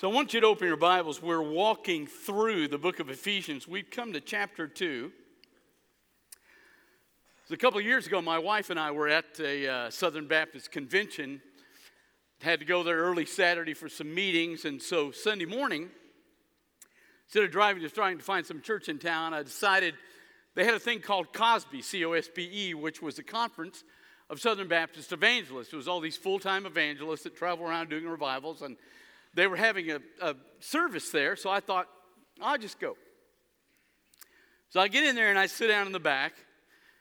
So I want you to open your Bibles. We're walking through the book of Ephesians. We've come to chapter 2. So a couple of years ago, my wife and I were at a uh, Southern Baptist convention. Had to go there early Saturday for some meetings, and so Sunday morning, instead of driving, just trying to find some church in town, I decided they had a thing called COSBE, C O S B E, which was a conference of Southern Baptist evangelists. It was all these full time evangelists that travel around doing revivals, and they were having a, a service there, so I thought, I'll just go. So I get in there and I sit down in the back,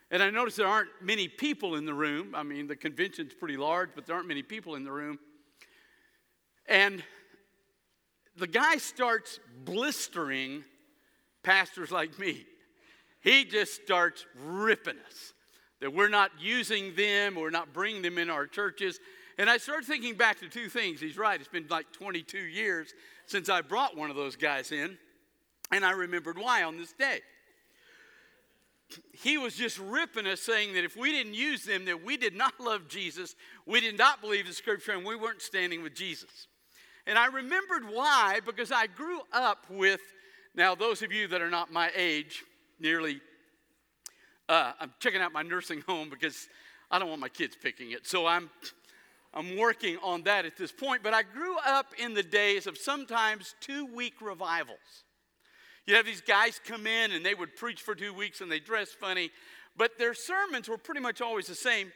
and I notice there aren't many people in the room. I mean, the convention's pretty large, but there aren't many people in the room. And the guy starts blistering pastors like me. He just starts ripping us that we're not using them, we're not bringing them in our churches. And I started thinking back to two things. He's right, it's been like 22 years since I brought one of those guys in, and I remembered why on this day. He was just ripping us, saying that if we didn't use them, that we did not love Jesus, we did not believe the scripture, and we weren't standing with Jesus. And I remembered why, because I grew up with, now, those of you that are not my age, nearly, uh, I'm checking out my nursing home because I don't want my kids picking it. So I'm I'm working on that at this point, but I grew up in the days of sometimes two week revivals. You'd have these guys come in and they would preach for two weeks and they dress funny, but their sermons were pretty much always the same.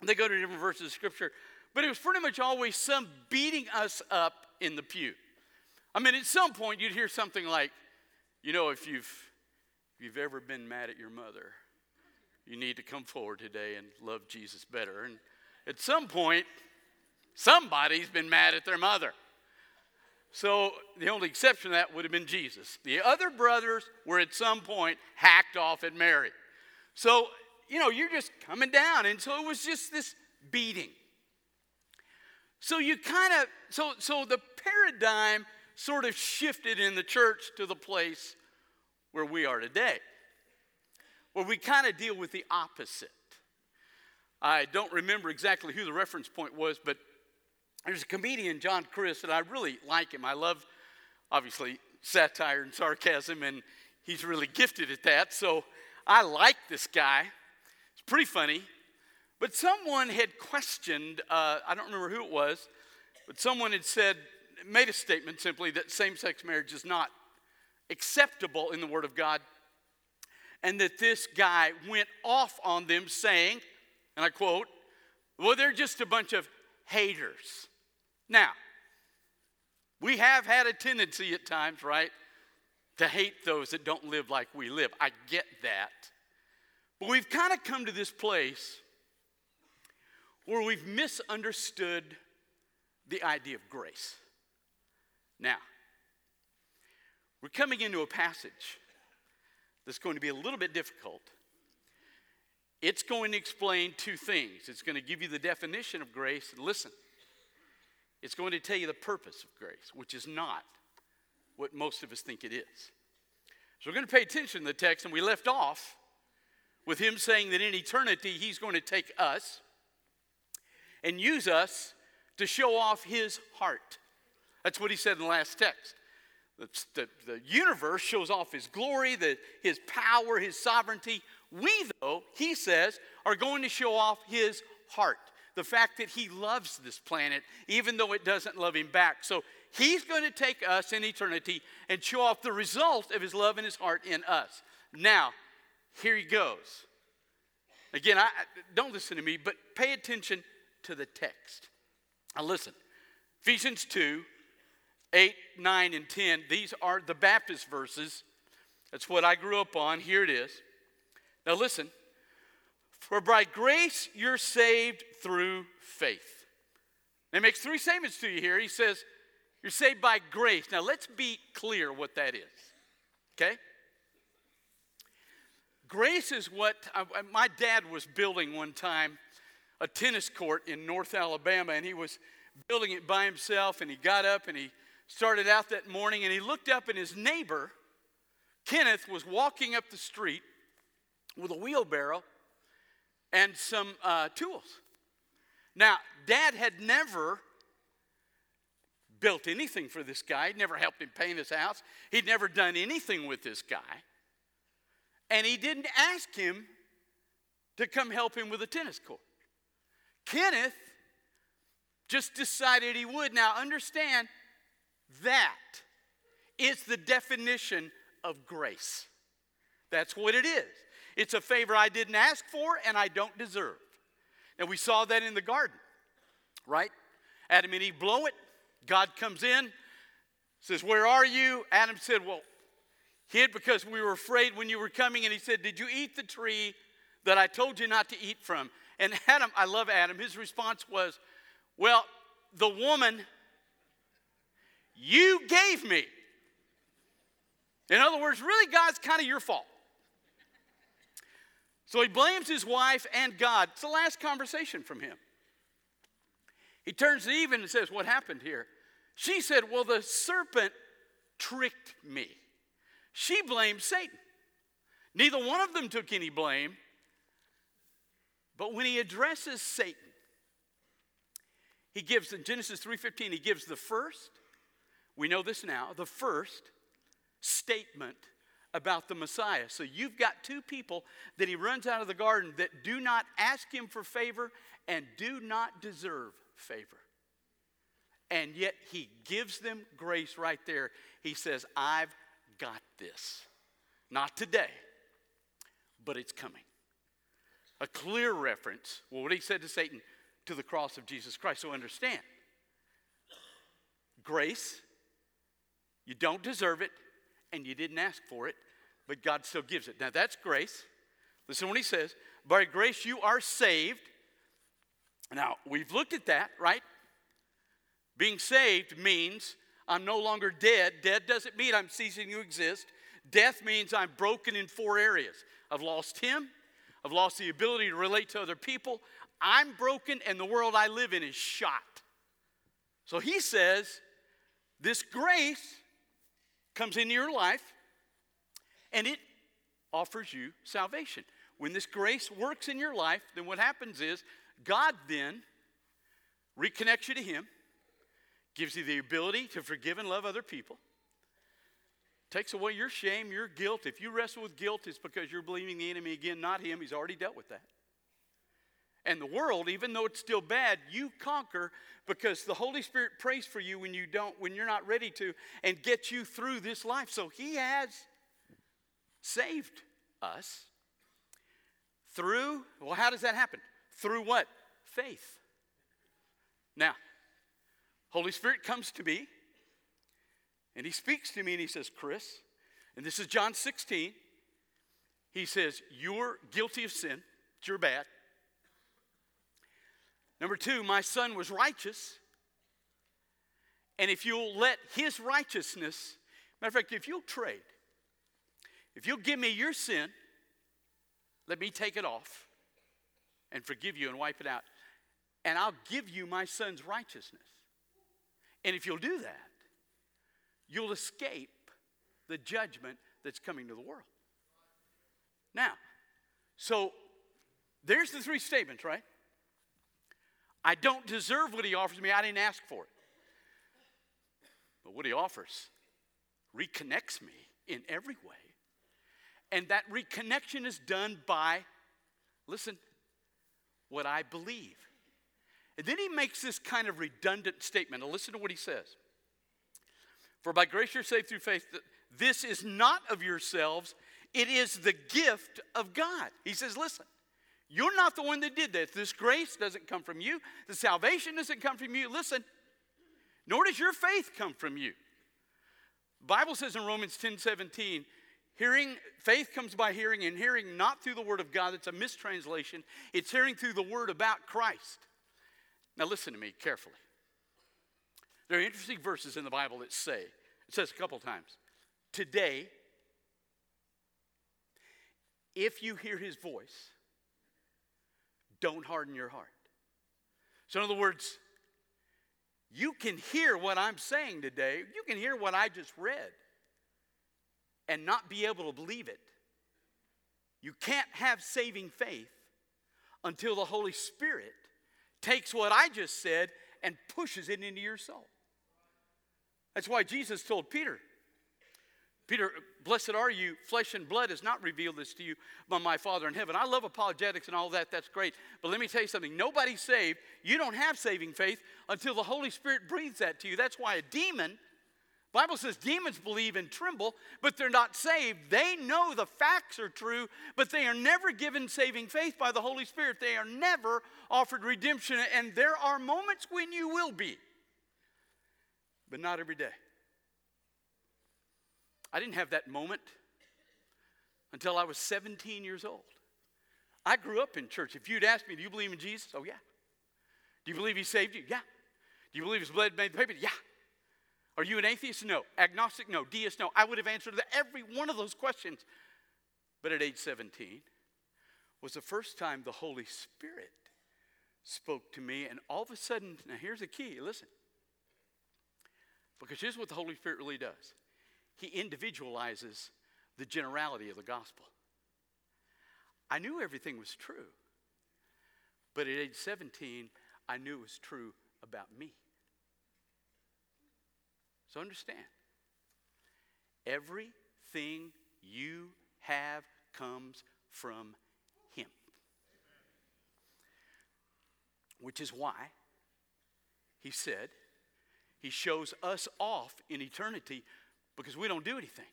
They go to different verses of scripture, but it was pretty much always some beating us up in the pew. I mean, at some point you'd hear something like, you know, if you've, if you've ever been mad at your mother, you need to come forward today and love Jesus better. And at some point, somebody's been mad at their mother. So the only exception to that would have been Jesus. The other brothers were at some point hacked off at Mary. So, you know, you're just coming down. And so it was just this beating. So you kind of, so, so the paradigm sort of shifted in the church to the place where we are today, where we kind of deal with the opposite. I don't remember exactly who the reference point was, but there's a comedian, John Crist, and I really like him. I love, obviously, satire and sarcasm, and he's really gifted at that. So I like this guy. It's pretty funny. But someone had questioned, uh, I don't remember who it was, but someone had said, made a statement simply that same sex marriage is not acceptable in the Word of God. And that this guy went off on them saying, and I quote, well, they're just a bunch of haters. Now, we have had a tendency at times, right, to hate those that don't live like we live. I get that. But we've kind of come to this place where we've misunderstood the idea of grace. Now, we're coming into a passage that's going to be a little bit difficult it's going to explain two things. It's going to give you the definition of grace, and listen, it's going to tell you the purpose of grace, which is not what most of us think it is. So we're going to pay attention to the text, and we left off with him saying that in eternity he's going to take us and use us to show off his heart. That's what he said in the last text. The, the, the universe shows off his glory, the, his power, his sovereignty. We, though, he says, are going to show off his heart. The fact that he loves this planet, even though it doesn't love him back. So he's going to take us in eternity and show off the result of his love and his heart in us. Now, here he goes. Again, I, don't listen to me, but pay attention to the text. Now, listen Ephesians 2 8, 9, and 10. These are the Baptist verses. That's what I grew up on. Here it is. Now listen. For by grace you're saved through faith. Now, he makes three statements to you here. He says, You're saved by grace. Now let's be clear what that is. Okay? Grace is what I, my dad was building one time a tennis court in North Alabama, and he was building it by himself. And he got up and he started out that morning, and he looked up, and his neighbor, Kenneth, was walking up the street with a wheelbarrow and some uh, tools. Now, dad had never built anything for this guy. He'd never helped him paint his house. He'd never done anything with this guy. And he didn't ask him to come help him with a tennis court. Kenneth just decided he would. Now, understand that is the definition of grace. That's what it is. It's a favor I didn't ask for and I don't deserve. And we saw that in the garden, right? Adam and Eve blow it. God comes in, says, Where are you? Adam said, Well, hid because we were afraid when you were coming. And he said, Did you eat the tree that I told you not to eat from? And Adam, I love Adam, his response was, Well, the woman you gave me. In other words, really, God's kind of your fault. So he blames his wife and God. It's the last conversation from him. He turns to Eve and says, What happened here? She said, Well, the serpent tricked me. She blamed Satan. Neither one of them took any blame. But when he addresses Satan, he gives in Genesis 3:15, he gives the first, we know this now, the first statement about the Messiah. So you've got two people that he runs out of the garden that do not ask him for favor and do not deserve favor. And yet he gives them grace right there. He says, I've got this. Not today, but it's coming. A clear reference, well, what he said to Satan, to the cross of Jesus Christ. So understand grace, you don't deserve it, and you didn't ask for it, but God still gives it. Now that's grace. Listen what he says. By grace you are saved. Now, we've looked at that, right? Being saved means I'm no longer dead. Dead doesn't mean I'm ceasing to exist. Death means I'm broken in four areas. I've lost Him, I've lost the ability to relate to other people, I'm broken, and the world I live in is shot. So He says, This grace comes into your life and it offers you salvation. When this grace works in your life, then what happens is God then reconnects you to Him, gives you the ability to forgive and love other people, takes away your shame, your guilt. If you wrestle with guilt, it's because you're believing the enemy again, not Him. He's already dealt with that. And the world, even though it's still bad, you conquer because the Holy Spirit prays for you when you don't, when you're not ready to, and gets you through this life. So He has saved us through, well, how does that happen? Through what? Faith. Now, Holy Spirit comes to me and he speaks to me and he says, Chris, and this is John 16. He says, You're guilty of sin. You're bad. Number two, my son was righteous. And if you'll let his righteousness, matter of fact, if you'll trade, if you'll give me your sin, let me take it off and forgive you and wipe it out. And I'll give you my son's righteousness. And if you'll do that, you'll escape the judgment that's coming to the world. Now, so there's the three statements, right? I don't deserve what he offers me. I didn't ask for it. But what he offers reconnects me in every way. And that reconnection is done by, listen, what I believe. And then he makes this kind of redundant statement. Now, listen to what he says. For by grace you're saved through faith. This is not of yourselves, it is the gift of God. He says, listen, you're not the one that did this. This grace doesn't come from you. The salvation doesn't come from you. Listen, nor does your faith come from you. The Bible says in Romans 10 17, hearing, faith comes by hearing, and hearing not through the word of God. It's a mistranslation. It's hearing through the word about Christ. Now listen to me carefully. There are interesting verses in the Bible that say, it says a couple times, today, if you hear his voice, don't harden your heart. So, in other words, you can hear what I'm saying today, you can hear what I just read, and not be able to believe it. You can't have saving faith until the Holy Spirit takes what I just said and pushes it into your soul. That's why Jesus told Peter, Peter, blessed are you, flesh and blood has not revealed this to you, but my Father in heaven. I love apologetics and all that, that's great. But let me tell you something nobody's saved. You don't have saving faith until the Holy Spirit breathes that to you. That's why a demon, Bible says demons believe and tremble, but they're not saved. They know the facts are true, but they are never given saving faith by the Holy Spirit. They are never offered redemption, and there are moments when you will be, but not every day. I didn't have that moment until I was 17 years old. I grew up in church. If you'd asked me, Do you believe in Jesus? Oh, yeah. Do you believe He saved you? Yeah. Do you believe His blood made the paper? Yeah. Are you an atheist? No. Agnostic? No. Deist? No. I would have answered every one of those questions. But at age 17 was the first time the Holy Spirit spoke to me, and all of a sudden, now here's the key listen. Because here's what the Holy Spirit really does he individualizes the generality of the gospel. I knew everything was true, but at age 17, I knew it was true about me. So understand everything you have comes from Him. Which is why He said, He shows us off in eternity because we don't do anything.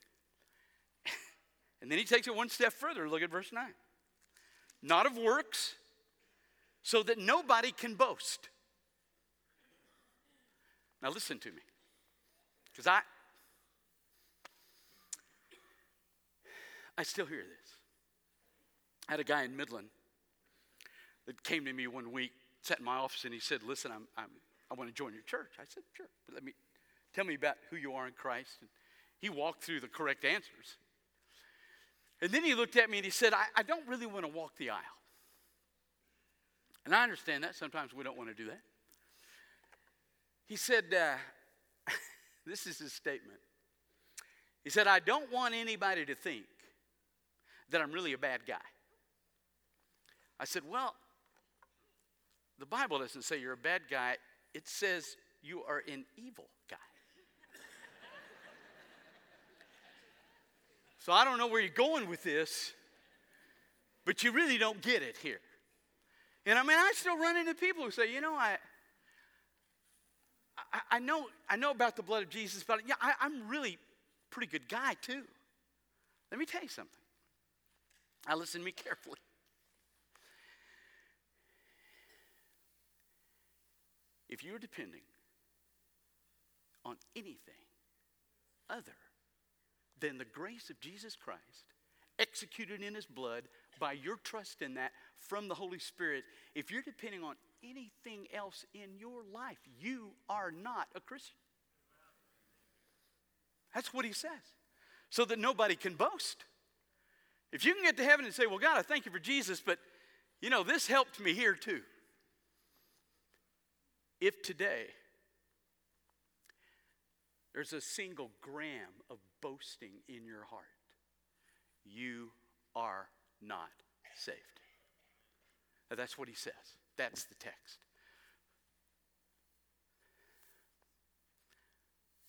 and then he takes it one step further. Look at verse 9. Not of works, so that nobody can boast. Now listen to me. Because I I still hear this. I had a guy in Midland that came to me one week, sat in my office, and he said, Listen, I'm, I'm, I want to join your church. I said, Sure, but let me tell me about who you are in Christ. And he walked through the correct answers. And then he looked at me and he said, I, I don't really want to walk the aisle. And I understand that. Sometimes we don't want to do that. He said, uh, This is his statement. He said, I don't want anybody to think that I'm really a bad guy. I said, Well, the Bible doesn't say you're a bad guy, it says you are an evil guy. So I don't know where you're going with this, but you really don't get it here. And I mean, I still run into people who say, you know, I, I, I know, I know about the blood of Jesus, but yeah, I, I'm really pretty good guy too. Let me tell you something. Now listen to me carefully. If you're depending on anything other than the grace of Jesus Christ, executed in his blood by your trust in that from the Holy Spirit, if you're depending on anything else in your life, you are not a Christian. That's what he says. So that nobody can boast. If you can get to heaven and say, Well, God, I thank you for Jesus, but you know, this helped me here too. If today there's a single gram of boasting in your heart, you are not saved. Now, that's what he says. That's the text.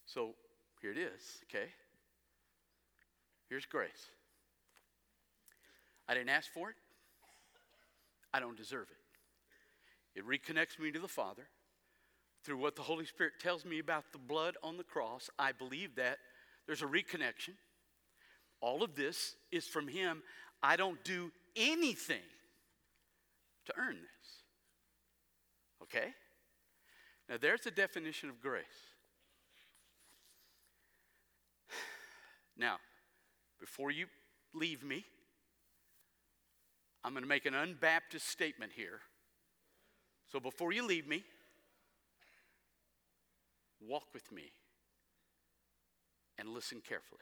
So here it is, okay? Here's grace. I didn't ask for it, I don't deserve it. It reconnects me to the Father through what the Holy Spirit tells me about the blood on the cross. I believe that. There's a reconnection. All of this is from Him. I don't do anything to earn this. Okay? Now, there's the definition of grace. Now, before you leave me, I'm going to make an unbaptist statement here. So before you leave me, walk with me and listen carefully.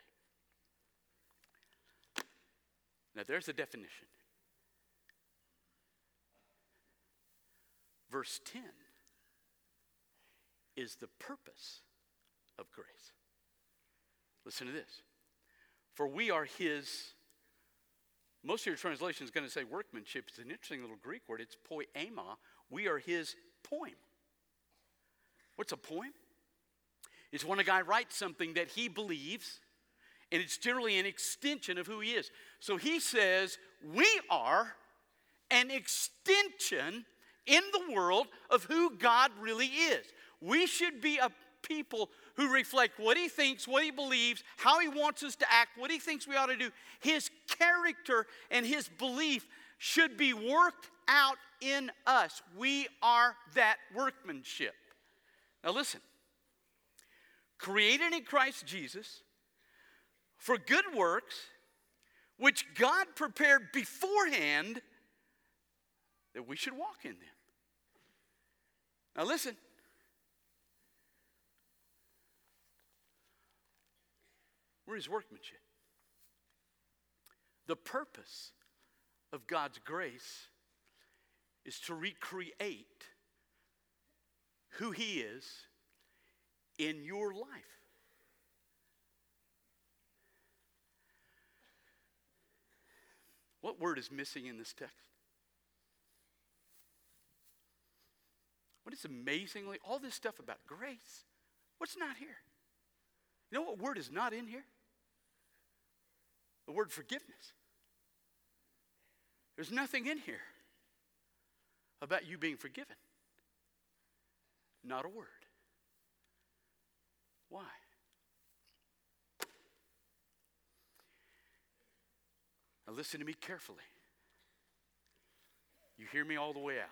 Now, there's a definition. Verse 10 is the purpose of grace. Listen to this. For we are his, most of your translation is going to say workmanship. It's an interesting little Greek word. It's poema. We are his poem. What's a poem? It's when a guy writes something that he believes, and it's generally an extension of who he is. So he says, We are an extension in the world of who God really is. We should be a people who reflect what he thinks, what he believes, how he wants us to act, what he thinks we ought to do. His character and his belief should be worked out in us. We are that workmanship. Now, listen created in Christ Jesus for good works, which God prepared beforehand that we should walk in them. Now, listen. We're his workmanship. The purpose of God's grace is to recreate who he is in your life. What word is missing in this text? What is amazingly, all this stuff about grace, what's not here? You know what word is not in here? The word forgiveness. There's nothing in here about you being forgiven. Not a word. Why? Now, listen to me carefully. You hear me all the way out.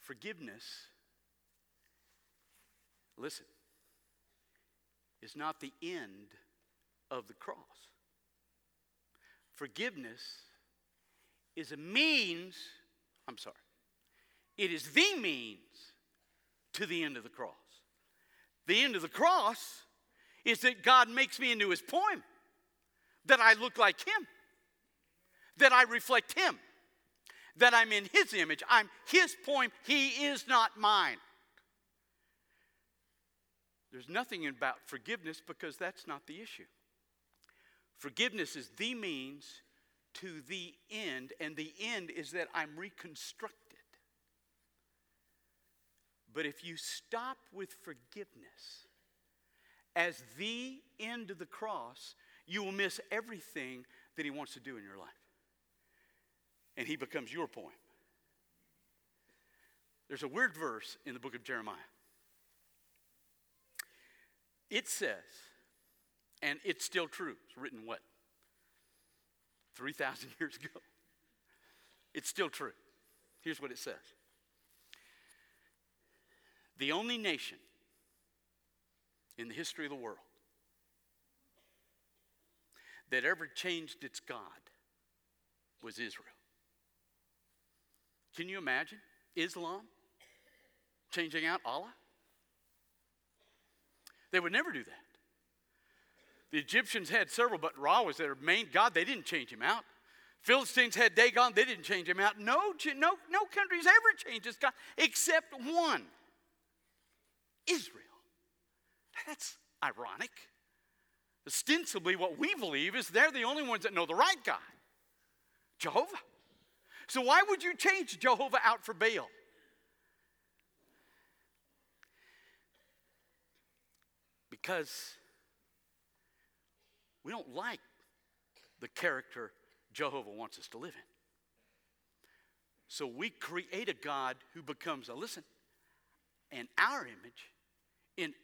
Forgiveness, listen, is not the end of the cross. Forgiveness is a means, I'm sorry, it is the means to the end of the cross. The end of the cross is that God makes me into his poem, that I look like him, that I reflect him, that I'm in his image. I'm his poem, he is not mine. There's nothing about forgiveness because that's not the issue. Forgiveness is the means to the end, and the end is that I'm reconstructed. But if you stop with forgiveness as the end of the cross, you will miss everything that He wants to do in your life. And He becomes your poem. There's a weird verse in the book of Jeremiah. It says, and it's still true, it's written what? 3,000 years ago. It's still true. Here's what it says the only nation in the history of the world that ever changed its God was Israel. Can you imagine Islam changing out Allah? They would never do that. The Egyptians had several, but Ra was their main god. They didn't change him out. Philistines had Dagon. They didn't change him out. No, no, no country's ever changed its God except one. Israel. That's ironic. Ostensibly, what we believe is they're the only ones that know the right God Jehovah. So, why would you change Jehovah out for Baal? Because we don't like the character Jehovah wants us to live in. So we create a God who becomes a, listen, in our image in,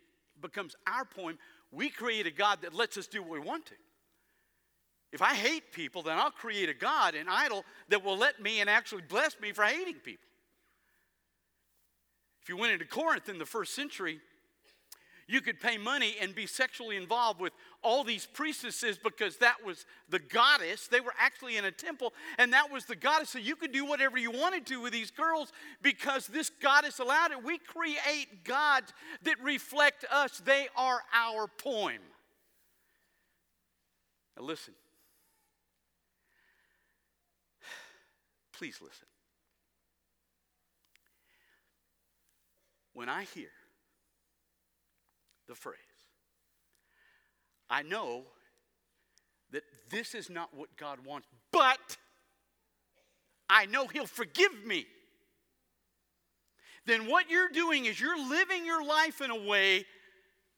becomes our poem, we create a God that lets us do what we want to. If I hate people, then I'll create a God, an idol, that will let me and actually bless me for hating people. If you went into Corinth in the first century, you could pay money and be sexually involved with all these priestesses because that was the goddess. They were actually in a temple, and that was the goddess. So you could do whatever you wanted to with these girls because this goddess allowed it. We create gods that reflect us, they are our poem. Now, listen. Please listen. When I hear the phrase. I know that this is not what God wants, but I know He'll forgive me. then what you're doing is you're living your life in a way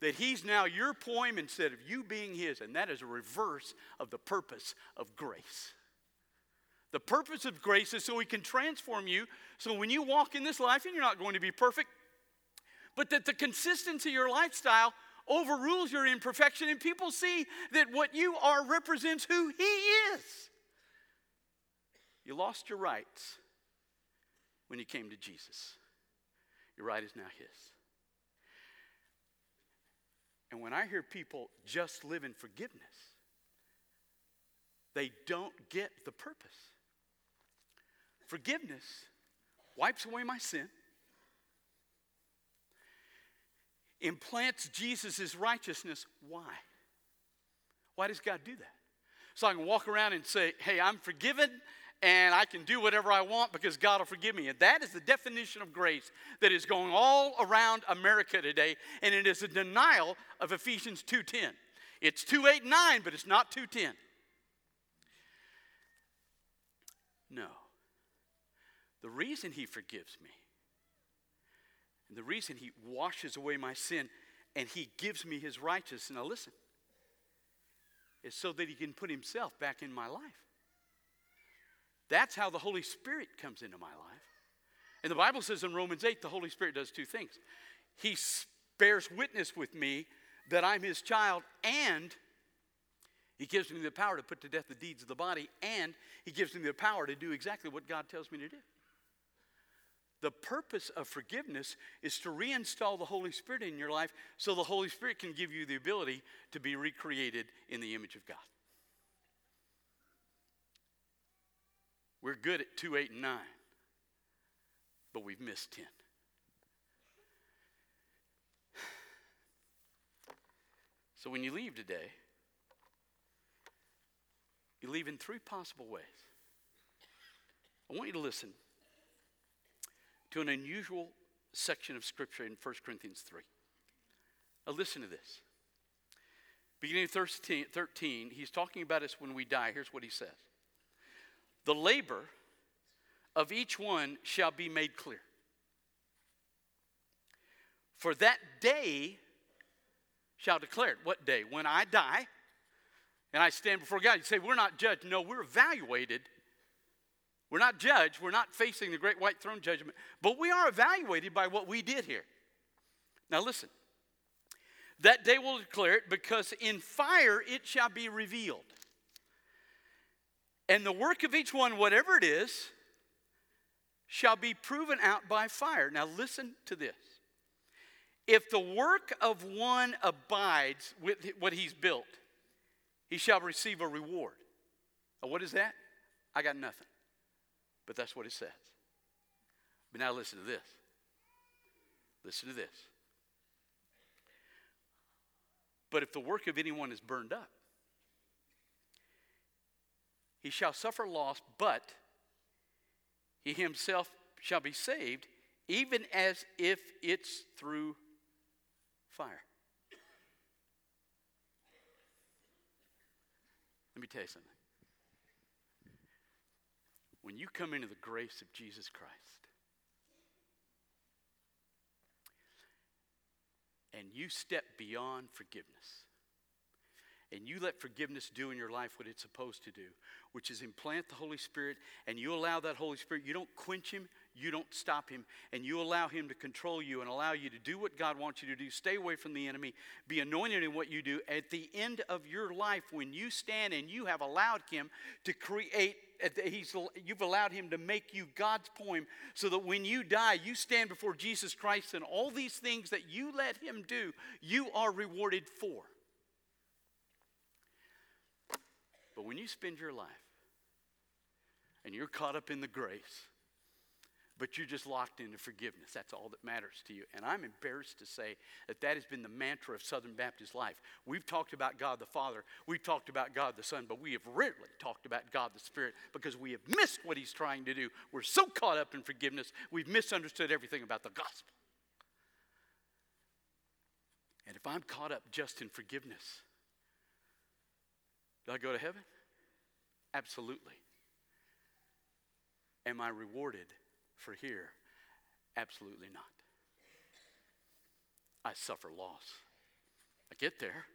that He's now your poem instead of you being His. And that is a reverse of the purpose of grace. The purpose of grace is so He can transform you. So when you walk in this life, and you're not going to be perfect, but that the consistency of your lifestyle overrules your imperfection, and people see that what you are represents who He is. You lost your rights when you came to Jesus. Your right is now His. And when I hear people just live in forgiveness, they don't get the purpose. Forgiveness wipes away my sin, implants Jesus' righteousness. Why? Why does God do that? So I can walk around and say, hey, I'm forgiven and I can do whatever I want because God will forgive me. And that is the definition of grace that is going all around America today, and it is a denial of Ephesians 2:10. It's 2:8 9, but it's not 2:10. No. The reason he forgives me, and the reason he washes away my sin, and he gives me his righteousness, now listen, is so that he can put himself back in my life. That's how the Holy Spirit comes into my life. And the Bible says in Romans 8, the Holy Spirit does two things. He bears witness with me that I'm his child, and he gives me the power to put to death the deeds of the body, and he gives me the power to do exactly what God tells me to do. The purpose of forgiveness is to reinstall the Holy Spirit in your life so the Holy Spirit can give you the ability to be recreated in the image of God. We're good at 2, 8, and 9, but we've missed 10. So when you leave today, you leave in three possible ways. I want you to listen to an unusual section of Scripture in 1 Corinthians 3. Now, listen to this. Beginning of 13, 13, he's talking about us when we die. Here's what he says the labor of each one shall be made clear. For that day shall declare it. What day? When I die and I stand before God. You say, We're not judged. No, we're evaluated. We're not judged. We're not facing the great white throne judgment, but we are evaluated by what we did here. Now, listen. That day will declare it because in fire it shall be revealed. And the work of each one, whatever it is, shall be proven out by fire. Now, listen to this. If the work of one abides with what he's built, he shall receive a reward. Now, what is that? I got nothing. But that's what it says. But now, listen to this. Listen to this. But if the work of anyone is burned up, he shall suffer loss, but he himself shall be saved, even as if it's through fire. Let me tell you something. When you come into the grace of Jesus Christ, and you step beyond forgiveness, and you let forgiveness do in your life what it's supposed to do, which is implant the Holy Spirit, and you allow that Holy Spirit, you don't quench him, you don't stop him, and you allow him to control you and allow you to do what God wants you to do. Stay away from the enemy, be anointed in what you do. At the end of your life, when you stand and you have allowed him to create He's, you've allowed him to make you God's poem so that when you die, you stand before Jesus Christ and all these things that you let him do, you are rewarded for. But when you spend your life and you're caught up in the grace, but you're just locked into forgiveness. That's all that matters to you. And I'm embarrassed to say that that has been the mantra of Southern Baptist life. We've talked about God the Father, we've talked about God the Son, but we have rarely talked about God the Spirit because we have missed what He's trying to do. We're so caught up in forgiveness, we've misunderstood everything about the gospel. And if I'm caught up just in forgiveness, do I go to heaven? Absolutely. Am I rewarded for here? Absolutely not. I suffer loss. I get there.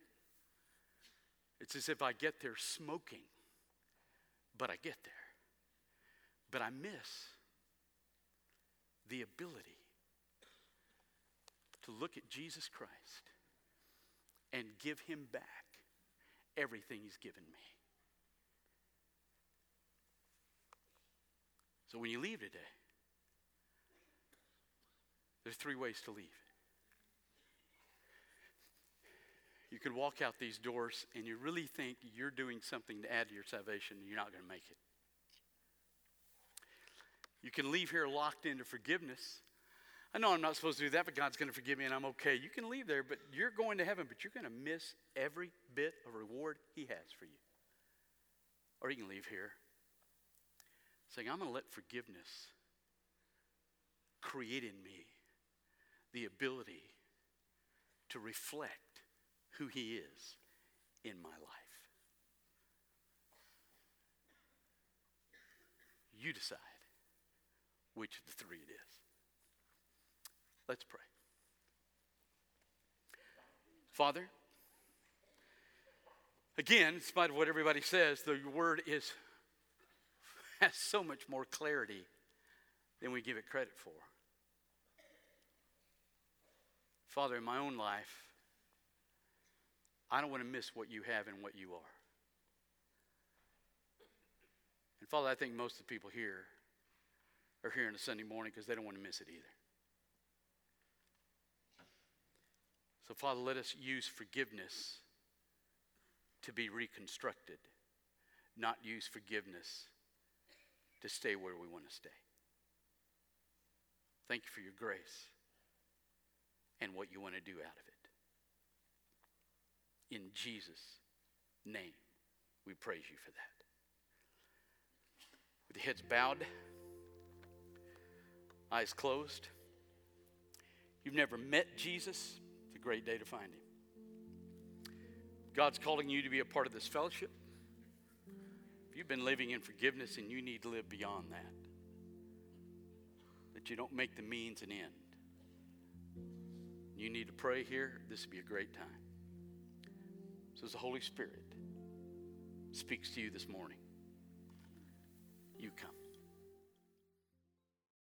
It's as if I get there smoking, but I get there. But I miss the ability to look at Jesus Christ and give him back everything he's given me. So when you leave today, there's three ways to leave. You could walk out these doors and you really think you're doing something to add to your salvation and you're not going to make it. You can leave here locked into forgiveness. I know I'm not supposed to do that, but God's going to forgive me and I'm okay. You can leave there, but you're going to heaven, but you're going to miss every bit of reward He has for you. Or you can leave here saying, I'm going to let forgiveness create in me the ability to reflect who He is in my life. You decide which of the three it is. Let's pray. Father, again, in spite of what everybody says, the word is has so much more clarity than we give it credit for. Father, in my own life, I don't want to miss what you have and what you are. And Father, I think most of the people here are here on a Sunday morning because they don't want to miss it either. So, Father, let us use forgiveness to be reconstructed, not use forgiveness to stay where we want to stay. Thank you for your grace and what you want to do out of it. In Jesus' name, we praise you for that. With your heads bowed, eyes closed. You've never met Jesus, it's a great day to find him. God's calling you to be a part of this fellowship. If you've been living in forgiveness and you need to live beyond that, that you don't make the means an end. You need to pray here, this would be a great time. So, as the Holy Spirit speaks to you this morning, you come.